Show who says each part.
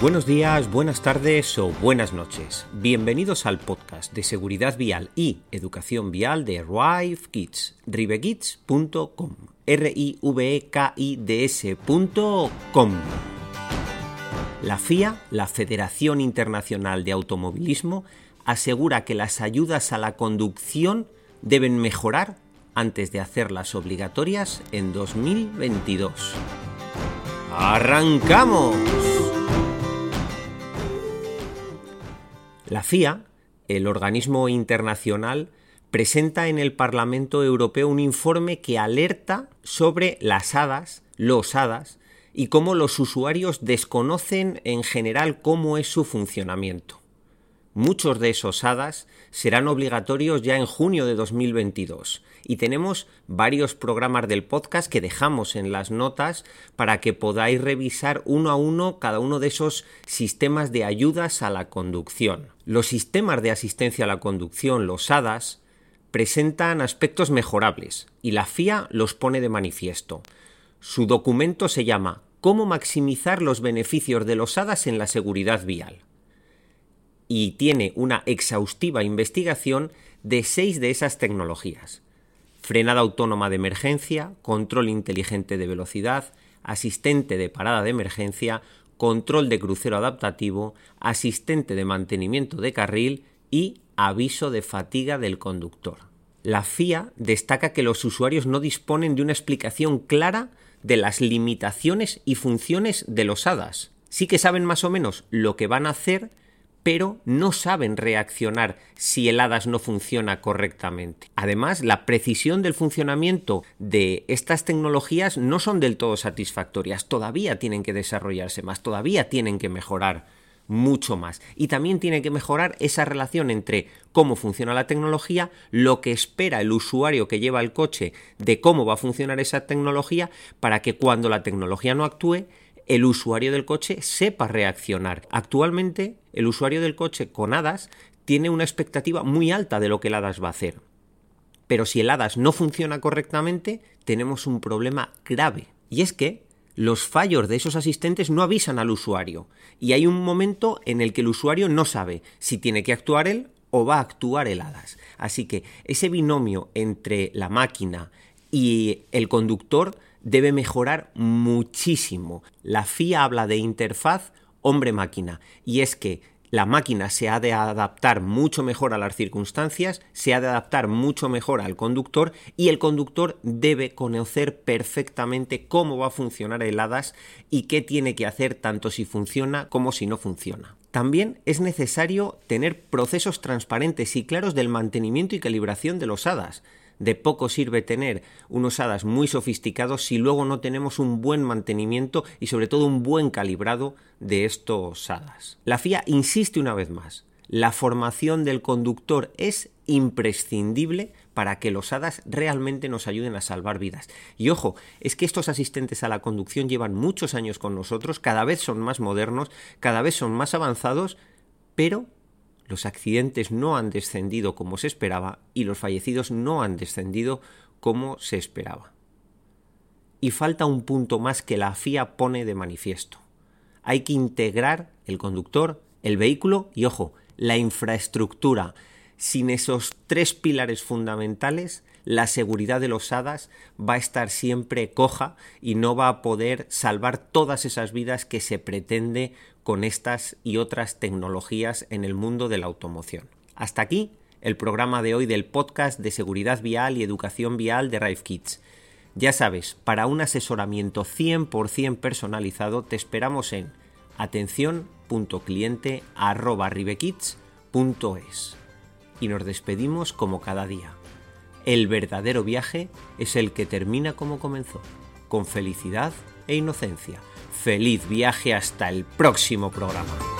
Speaker 1: Buenos días, buenas tardes o buenas noches. Bienvenidos al podcast de seguridad vial y educación vial de Rive Kids, rivekids.com, r i v e k i d s.com. La FIA, la Federación Internacional de Automovilismo, asegura que las ayudas a la conducción deben mejorar antes de hacerlas obligatorias en 2022. ¡Arrancamos! La FIA, el organismo internacional, presenta en el Parlamento Europeo un informe que alerta sobre las hadas, los hadas, y cómo los usuarios desconocen en general cómo es su funcionamiento. Muchos de esos hadas serán obligatorios ya en junio de 2022 y tenemos varios programas del podcast que dejamos en las notas para que podáis revisar uno a uno cada uno de esos sistemas de ayudas a la conducción. Los sistemas de asistencia a la conducción, los hadas, presentan aspectos mejorables y la FIA los pone de manifiesto. Su documento se llama Cómo maximizar los beneficios de los hadas en la seguridad vial y tiene una exhaustiva investigación de seis de esas tecnologías. Frenada autónoma de emergencia, control inteligente de velocidad, asistente de parada de emergencia, control de crucero adaptativo, asistente de mantenimiento de carril y aviso de fatiga del conductor. La FIA destaca que los usuarios no disponen de una explicación clara de las limitaciones y funciones de los HADAS. Sí que saben más o menos lo que van a hacer, pero no saben reaccionar si el HADAS no funciona correctamente. Además, la precisión del funcionamiento de estas tecnologías no son del todo satisfactorias, todavía tienen que desarrollarse más, todavía tienen que mejorar mucho más. Y también tiene que mejorar esa relación entre cómo funciona la tecnología, lo que espera el usuario que lleva el coche de cómo va a funcionar esa tecnología, para que cuando la tecnología no actúe, el usuario del coche sepa reaccionar. Actualmente, el usuario del coche con HADAS tiene una expectativa muy alta de lo que el HADAS va a hacer. Pero si el HADAS no funciona correctamente, tenemos un problema grave. Y es que los fallos de esos asistentes no avisan al usuario. Y hay un momento en el que el usuario no sabe si tiene que actuar él o va a actuar el HADAS. Así que ese binomio entre la máquina y el conductor debe mejorar muchísimo. La FIA habla de interfaz hombre-máquina y es que la máquina se ha de adaptar mucho mejor a las circunstancias, se ha de adaptar mucho mejor al conductor y el conductor debe conocer perfectamente cómo va a funcionar el HADAS y qué tiene que hacer tanto si funciona como si no funciona. También es necesario tener procesos transparentes y claros del mantenimiento y calibración de los HADAS. De poco sirve tener unos hadas muy sofisticados si luego no tenemos un buen mantenimiento y sobre todo un buen calibrado de estos hadas. La FIA insiste una vez más, la formación del conductor es imprescindible para que los hadas realmente nos ayuden a salvar vidas. Y ojo, es que estos asistentes a la conducción llevan muchos años con nosotros, cada vez son más modernos, cada vez son más avanzados, pero los accidentes no han descendido como se esperaba y los fallecidos no han descendido como se esperaba. Y falta un punto más que la FIA pone de manifiesto. Hay que integrar el conductor, el vehículo y, ojo, la infraestructura. Sin esos tres pilares fundamentales, la seguridad de los hadas va a estar siempre coja y no va a poder salvar todas esas vidas que se pretende con estas y otras tecnologías en el mundo de la automoción. Hasta aquí el programa de hoy del podcast de seguridad vial y educación vial de Rive Kids. Ya sabes, para un asesoramiento 100% personalizado te esperamos en atención.cliente@rivekids.es. Y nos despedimos como cada día. El verdadero viaje es el que termina como comenzó, con felicidad e inocencia. Feliz viaje hasta el próximo programa.